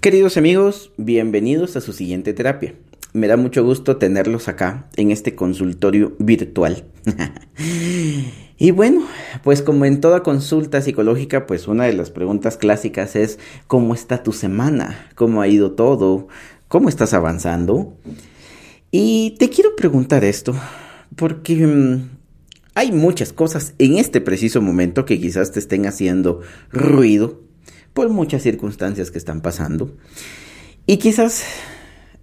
Queridos amigos, bienvenidos a su siguiente terapia. Me da mucho gusto tenerlos acá en este consultorio virtual. y bueno, pues como en toda consulta psicológica, pues una de las preguntas clásicas es ¿cómo está tu semana? ¿Cómo ha ido todo? ¿Cómo estás avanzando? Y te quiero preguntar esto porque mm, hay muchas cosas en este preciso momento que quizás te estén haciendo ruido por muchas circunstancias que están pasando. Y quizás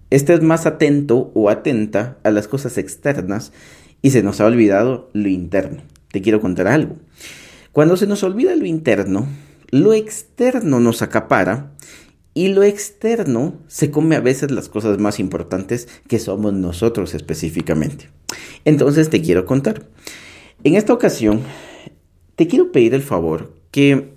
estés más atento o atenta a las cosas externas y se nos ha olvidado lo interno. Te quiero contar algo. Cuando se nos olvida lo interno, lo externo nos acapara y lo externo se come a veces las cosas más importantes que somos nosotros específicamente. Entonces te quiero contar. En esta ocasión, te quiero pedir el favor que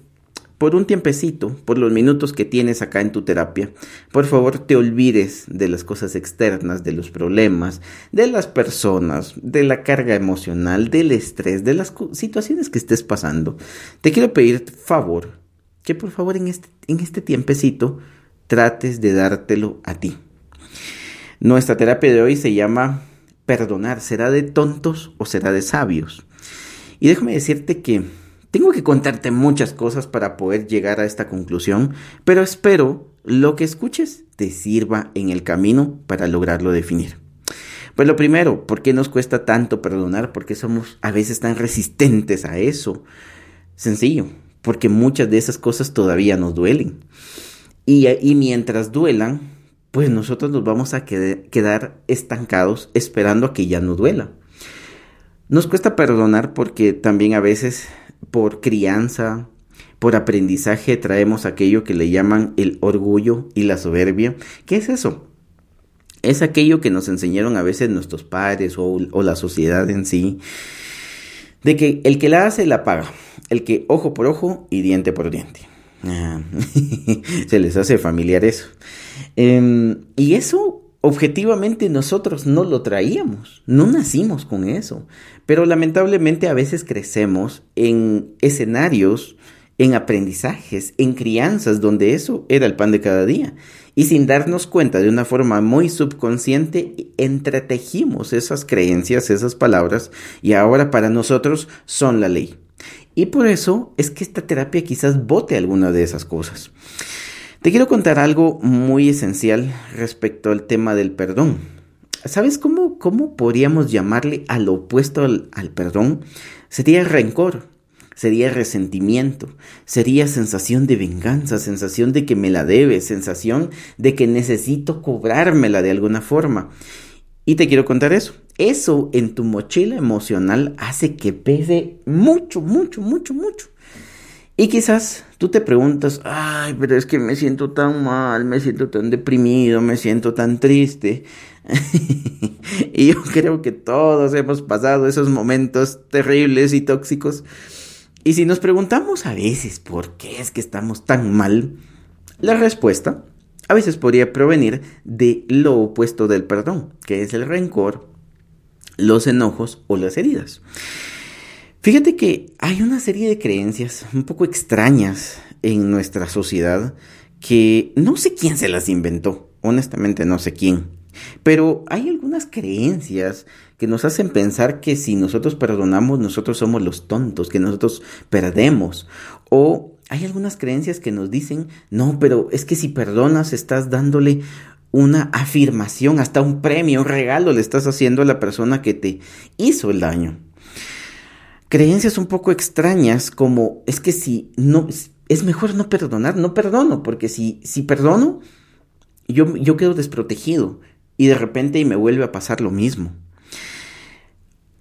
por un tiempecito, por los minutos que tienes acá en tu terapia, por favor te olvides de las cosas externas, de los problemas, de las personas, de la carga emocional, del estrés, de las situaciones que estés pasando. Te quiero pedir favor que por favor en este, en este tiempecito trates de dártelo a ti. Nuestra terapia de hoy se llama perdonar. ¿Será de tontos o será de sabios? Y déjame decirte que tengo que contarte muchas cosas para poder llegar a esta conclusión, pero espero lo que escuches te sirva en el camino para lograrlo definir. Pues lo primero, ¿por qué nos cuesta tanto perdonar? ¿Por qué somos a veces tan resistentes a eso? Sencillo, porque muchas de esas cosas todavía nos duelen. Y, y mientras duelan, pues nosotros nos vamos a quedar estancados esperando a que ya no duela. Nos cuesta perdonar porque también a veces por crianza, por aprendizaje traemos aquello que le llaman el orgullo y la soberbia. ¿Qué es eso? Es aquello que nos enseñaron a veces nuestros padres o, la sociedad en sí, de que el que la hace la paga, el que ojo por ojo y diente por diente. Ah, se les hace familiar eso. Em, y eso objetivamente nosotros no lo traíamos, no nacimos con eso, pero lamentablemente a veces crecemos en escenarios, en aprendizajes, en crianzas donde eso era el pan de cada día. Y sin darnos cuenta de una forma muy subconsciente, entretejimos esas creencias, esas palabras, y ahora para nosotros son la ley. Y por eso es que esta terapia quizás bote alguna de esas cosas. Te quiero contar algo muy esencial respecto al tema del perdón. ¿Sabes cómo, cómo podríamos llamarle al opuesto al, perdón? Sería rencor, sería resentimiento, sería sensación de venganza, sensación de que me la debe, sensación de que necesito cobrármela de alguna forma. Y te quiero contar eso. Eso en tu mochila emocional hace que pese mucho, mucho, mucho, mucho. Y quizás tú te preguntas, ay, pero es que me siento tan mal, me siento tan deprimido, me siento tan triste. y yo creo que todos hemos pasado esos momentos terribles y tóxicos. Y si nos preguntamos a veces por qué es que estamos tan mal, la respuesta a veces podría provenir de lo opuesto del perdón, que es el rencor, los enojos o las heridas. Fíjate que hay una serie de creencias un poco extrañas en nuestra sociedad que no sé quién se las inventó, honestamente no sé quién, pero hay algunas creencias que nos hacen pensar que si nosotros perdonamos, nosotros somos los tontos, que nosotros perdemos. O hay algunas creencias que nos dicen, no, pero es que si perdonas estás dándole una afirmación, hasta un premio, un regalo le estás haciendo a la persona que te hizo el daño creencias un poco extrañas como es que si no es mejor no perdonar, no perdono, porque si, si perdono, yo, yo quedo desprotegido y de repente me vuelve a pasar lo mismo.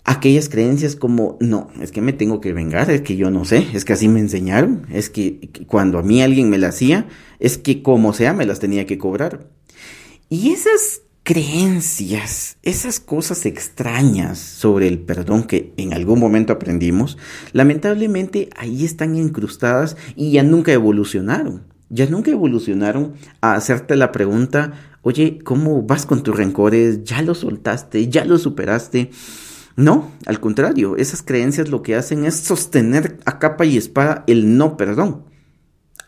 Aquellas creencias como, no, es que me tengo que vengar, es que yo no sé, es que así me enseñaron, es que cuando a mí alguien me la hacía, es que como sea me las tenía que cobrar. Y esas creencias, esas cosas extrañas sobre el perdón que en algún momento aprendimos, lamentablemente ahí están incrustadas y ya nunca evolucionaron. Ya nunca evolucionaron a hacerte la pregunta, oye, ¿cómo vas con tus rencores? ¿Ya lo soltaste? ¿Ya lo superaste? No, al contrario, esas creencias lo que hacen es sostener a capa y espada el no perdón,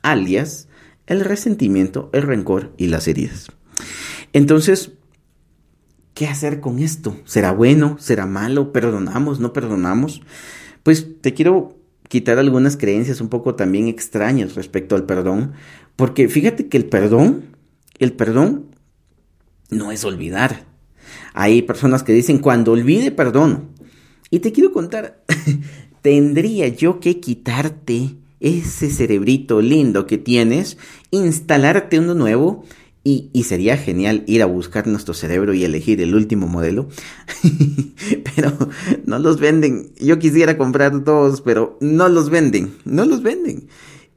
alias el resentimiento, el rencor y las heridas. Entonces, ¿qué hacer con esto? ¿Será bueno? ¿Será malo? ¿Perdonamos? ¿No perdonamos? Pues te quiero quitar algunas creencias un poco también extrañas respecto al perdón, porque fíjate que el perdón, el perdón no es olvidar. Hay personas que dicen, cuando olvide, perdono. Y te quiero contar, tendría yo que quitarte ese cerebrito lindo que tienes, instalarte uno nuevo y, sería genial ir a buscar nuestro cerebro y elegir el último modelo. pero no los venden. Yo quisiera comprar dos, pero no los venden. No los venden.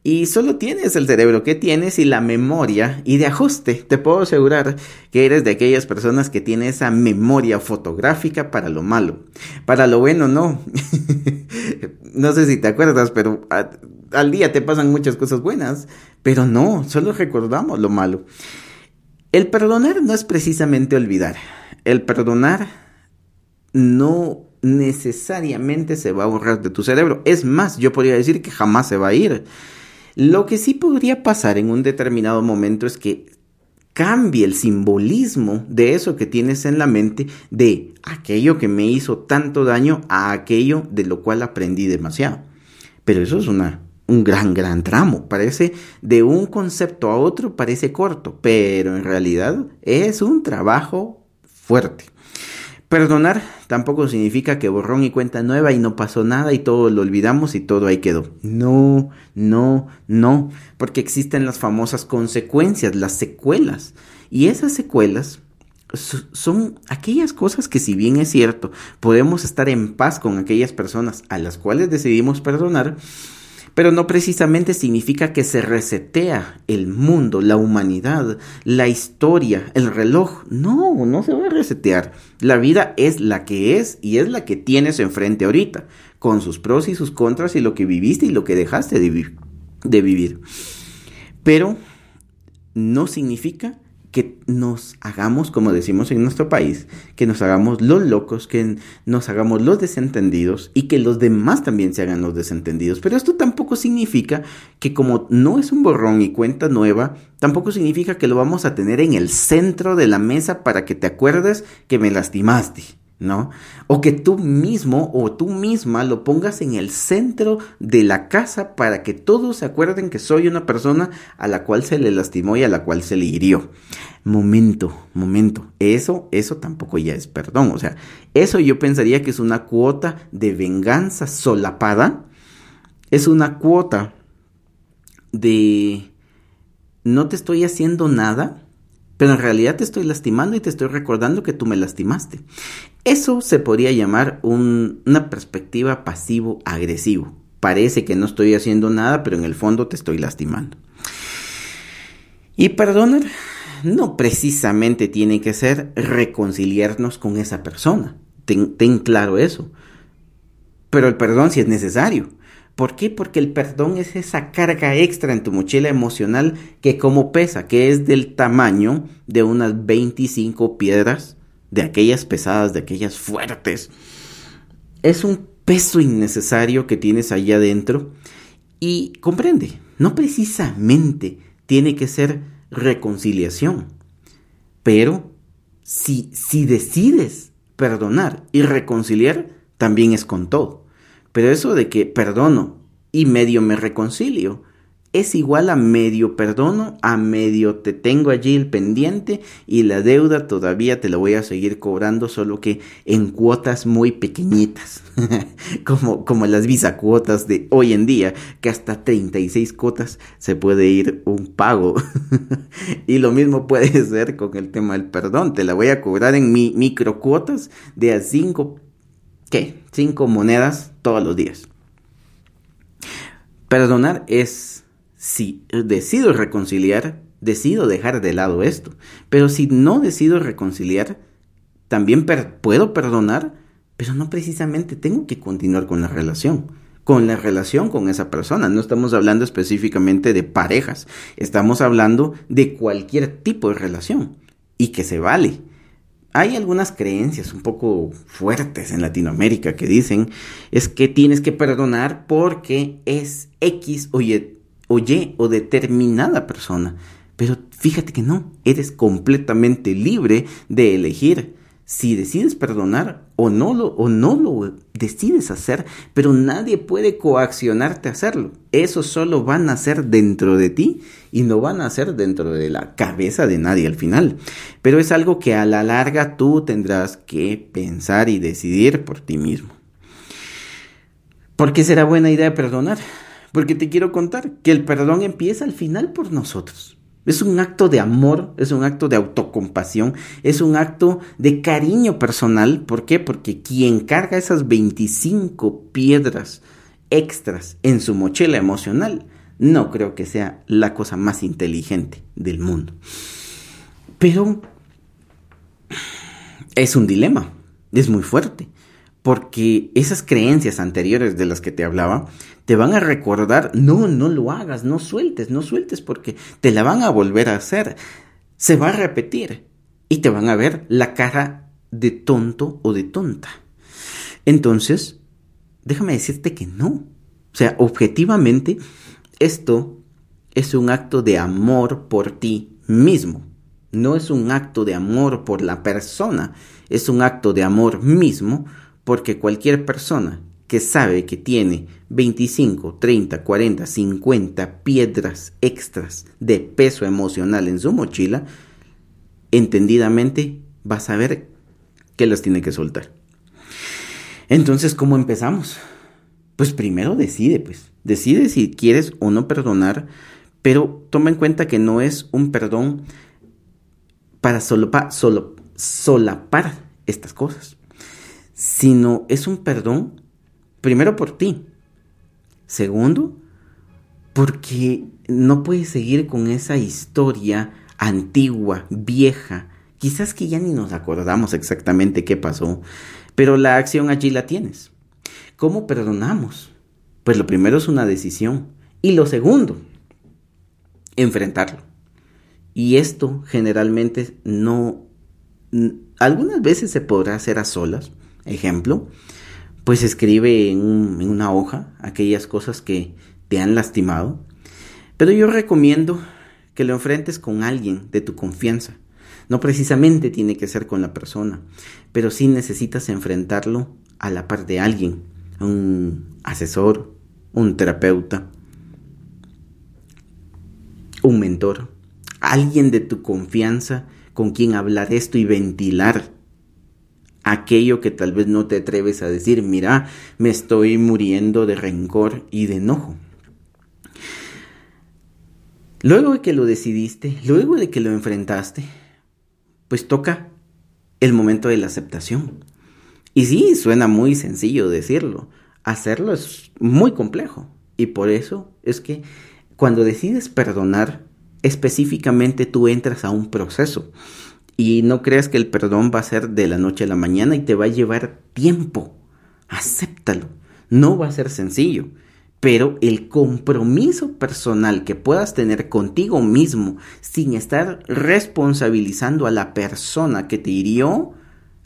Y solo tienes el cerebro que tienes y la memoria y de ajuste. Te puedo asegurar que eres de aquellas personas que tiene esa memoria fotográfica para lo malo. Para lo bueno no. no sé si te acuerdas, pero al día te pasan muchas cosas buenas. Pero no, solo recordamos lo malo. El perdonar no es precisamente olvidar. El perdonar no necesariamente se va a borrar de tu cerebro. Es más, yo podría decir que jamás se va a ir. Lo que sí podría pasar en un determinado momento es que cambie el simbolismo de eso que tienes en la mente, de aquello que me hizo tanto daño a aquello de lo cual aprendí demasiado. Pero eso es una, un gran, gran tramo. Parece de un concepto a otro, parece corto, pero en realidad es un trabajo fuerte. Perdonar tampoco significa que borrón y cuenta nueva y no pasó nada y todo lo olvidamos y todo ahí quedó. No, no, no, porque existen las famosas consecuencias, las secuelas. Y esas secuelas son aquellas cosas que si bien es cierto, podemos estar en paz con aquellas personas a las cuales decidimos perdonar, pero no precisamente significa que se resetea el mundo, la humanidad, la historia, el reloj. No, no se va a resetear. La vida es la que es y es la que tienes enfrente ahorita, con sus pros y sus contras y lo que viviste y lo que dejaste de, de vivir. Pero no significa que nos hagamos, como decimos en nuestro país, que nos hagamos los locos, que nos hagamos los desentendidos y que los demás también se hagan los desentendidos. Pero esto tampoco significa que como no es un borrón y cuenta nueva, tampoco significa que lo vamos a tener en el centro de la mesa para que te acuerdes que me lastimaste. ¿No? O que tú mismo o tú misma lo pongas en el centro de la casa para que todos se acuerden que soy una persona a la cual se le lastimó y a la cual se le hirió. Momento, momento. Eso, eso tampoco ya es perdón. O sea, eso yo pensaría que es una cuota de venganza solapada. Es una cuota de no te estoy haciendo nada, pero en realidad te estoy lastimando y te estoy recordando que tú me lastimaste. Eso se podría llamar una perspectiva pasivo-agresivo. Parece que no estoy haciendo nada, pero en el fondo te estoy lastimando. Y perdonar no precisamente tiene que ser reconciliarnos con esa persona. Ten, claro eso. Pero el perdón sí es necesario. ¿Por qué? Porque el perdón es esa carga extra en tu mochila emocional que como pesa, que es del tamaño de unas 25 piedras, de aquellas pesadas, de aquellas fuertes. Es un peso innecesario que tienes ahí adentro y comprende, no precisamente tiene que ser reconciliación, pero si, si decides perdonar y reconciliar, también es con todo. Pero eso de que perdono y medio me reconcilio es igual a medio perdono, a medio te tengo allí el pendiente y la deuda todavía te la voy a seguir cobrando, solo que en cuotas muy pequeñitas, como, como las cuotas de hoy en día, que hasta 36 cuotas se puede ir un pago. y lo mismo puede ser con el tema del perdón, te la voy a cobrar en mi micro cuotas de a 5 ¿qué? Cinco monedas todos los días. Perdonar es, si decido reconciliar, decido dejar de lado esto. Pero si no decido reconciliar, también puedo perdonar, pero no precisamente tengo que continuar con la relación. Con la relación con esa persona. No estamos hablando específicamente de parejas. Estamos hablando de cualquier tipo de relación. Y que se vale hay algunas creencias un poco fuertes en Latinoamérica que dicen es que tienes que perdonar porque es X o Y, o determinada persona. Pero fíjate que no, eres completamente libre de elegir si decides perdonar o no lo o no lo decides hacer, pero nadie puede coaccionarte a hacerlo. Eso solo van a ser dentro de ti y no van a ser dentro de la cabeza de nadie al final. Pero es algo que a la larga tú tendrás que pensar y decidir por ti mismo. ¿Por qué será buena idea perdonar? Porque te quiero contar que el perdón empieza al final por nosotros. Es un acto de amor, es un acto de autocompasión, es un acto de cariño personal. ¿Por qué? Porque quien carga esas 25 piedras extras en su mochila emocional, no creo que sea la cosa más inteligente del mundo. Pero es un dilema, es muy fuerte porque esas creencias anteriores de las que te hablaba te van a recordar, no, no lo hagas, no sueltes, no sueltes porque te la van a volver a hacer, se va a repetir y te van a ver la cara de tonto o de tonta. Entonces, déjame decirte que no. O sea, objetivamente, esto es un acto de amor por ti mismo. No es un acto de amor por la persona, es un acto de amor mismo porque cualquier persona que sabe que tiene 25, 30, 40, 50 piedras extras de peso emocional en su mochila, entendidamente va a saber que las tiene que soltar. Entonces, ¿cómo empezamos? Pues primero decide, pues. Decide si quieres o no perdonar, pero toma en cuenta que no es un perdón para solo, solapar estas cosas sino es un perdón, primero por ti, segundo, porque no puedes seguir con esa historia antigua, vieja, quizás que ya ni nos acordamos exactamente qué pasó, pero la acción allí la tienes. ¿Cómo perdonamos? Pues lo primero es una decisión y lo segundo, enfrentarlo. Y esto generalmente no, algunas veces se podrá hacer a solas, ejemplo, pues escribe en, una hoja aquellas cosas que te han lastimado. Pero yo recomiendo que lo enfrentes con alguien de tu confianza. No precisamente tiene que ser con la persona, pero sí necesitas enfrentarlo a la par de alguien, un asesor, un terapeuta, un mentor, alguien de tu confianza con quien hablar esto y ventilar aquello que tal vez no te atreves a decir, mira, me estoy muriendo de rencor y de enojo. Luego de que lo decidiste, luego de que lo enfrentaste, pues toca el momento de la aceptación. Y sí, suena muy sencillo decirlo, hacerlo es muy complejo. Y por eso es que cuando decides perdonar, específicamente tú entras a un proceso. Y no creas que el perdón va a ser de la noche a la mañana y te va a llevar tiempo. Acéptalo. No va a ser sencillo. Pero el compromiso personal que puedas tener contigo mismo sin estar responsabilizando a la persona que te hirió,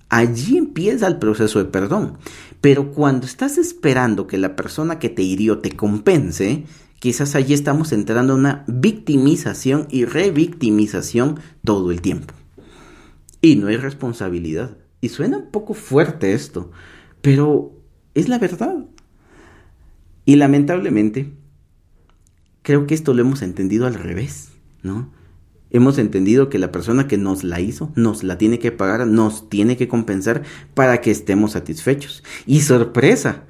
allí empieza el proceso de perdón. Pero cuando estás esperando que la persona que te hirió te compense, quizás allí estamos entrando en una victimización y revictimización todo el tiempo y no hay responsabilidad. Y suena un poco fuerte esto, pero es la verdad. Y lamentablemente, creo que esto lo hemos entendido al revés, ¿no? Hemos entendido que la persona que nos la hizo nos la tiene que pagar, nos tiene que compensar para que estemos satisfechos. Y sorpresa,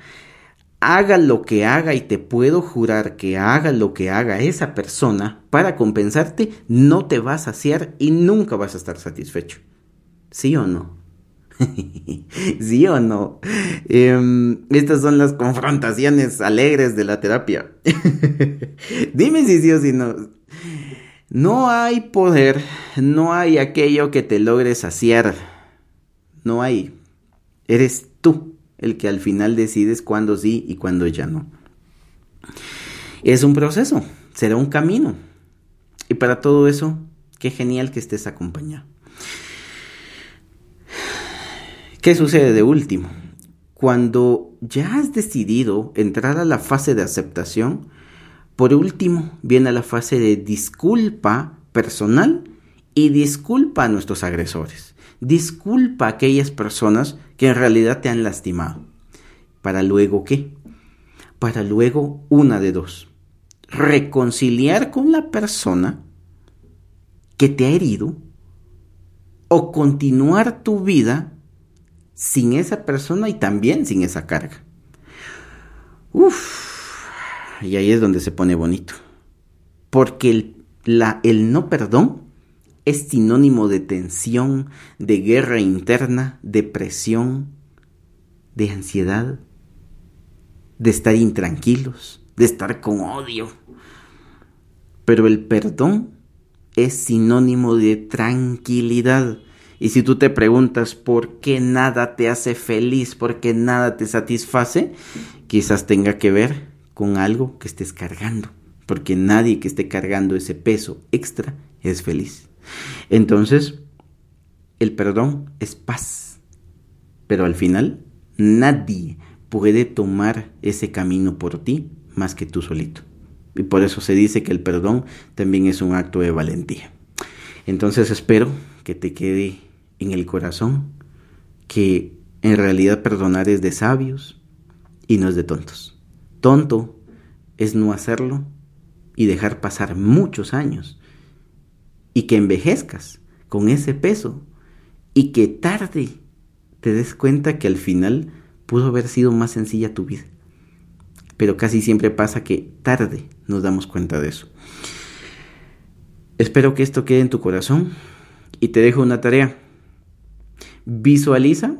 haga lo que haga y te puedo jurar que haga lo que haga esa persona para compensarte, no te vas a saciar y nunca vas a estar satisfecho. ¿Sí o no? ¿Sí o no? Em, estas son las confrontaciones alegres de la terapia. Dime si sí o si no. No hay poder, no hay aquello que te logre saciar. No hay. Eres tú el que al final decides cuándo sí y cuándo ya no. Es un proceso, será un camino. Y para todo eso, qué genial que estés acompañado. ¿Qué sucede de último? Cuando ya has decidido entrar a la fase de aceptación, Por último, viene la fase de disculpa personal y disculpa a nuestros agresores. Disculpa a aquellas personas que en realidad te han lastimado. ¿Para luego qué? Para luego una de dos. Reconciliar con la persona que te ha herido o continuar tu vida sin esa persona y también sin esa carga. Y ahí es donde se pone bonito. Porque el, el no perdón es sinónimo de tensión, de guerra interna, depresión, de ansiedad, de estar intranquilos, de estar con odio. Pero el perdón es sinónimo de tranquilidad. Y si tú te preguntas por qué nada te hace feliz, por qué nada te satisface, quizás tenga que ver con algo que estés cargando, porque nadie que esté cargando ese peso extra es feliz. Entonces, el perdón es paz, pero al final nadie puede tomar ese camino por ti más que tú solito. Y por eso se dice que el perdón también es un acto de valentía. Entonces espero que te quede en el corazón que en realidad perdonar es de sabios y no es de tontos. Tonto es no hacerlo y dejar pasar muchos años y que envejezcas con ese peso y que tarde te des cuenta que al final pudo haber sido más sencilla tu vida pero casi siempre pasa que tarde nos damos cuenta de eso. Espero que esto quede en tu corazón y te dejo una tarea. Visualiza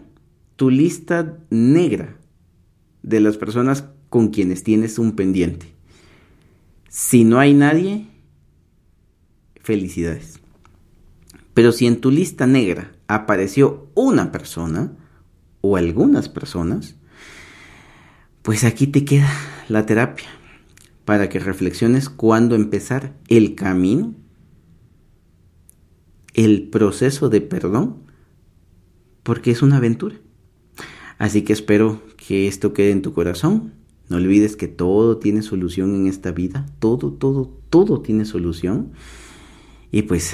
tu lista negra de las personas con quienes tienes un pendiente. Si no hay nadie, felicidades. Pero si en tu lista negra apareció una persona o algunas personas, pues aquí te queda la terapia para que reflexiones cuándo empezar el camino, el proceso de perdón, porque es una aventura. Así que espero que esto quede en tu corazón. No olvides que todo tiene solución en esta vida. Todo, todo, todo tiene solución. Y pues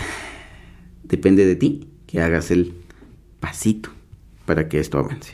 depende de ti que hagas el pasito para que esto avance.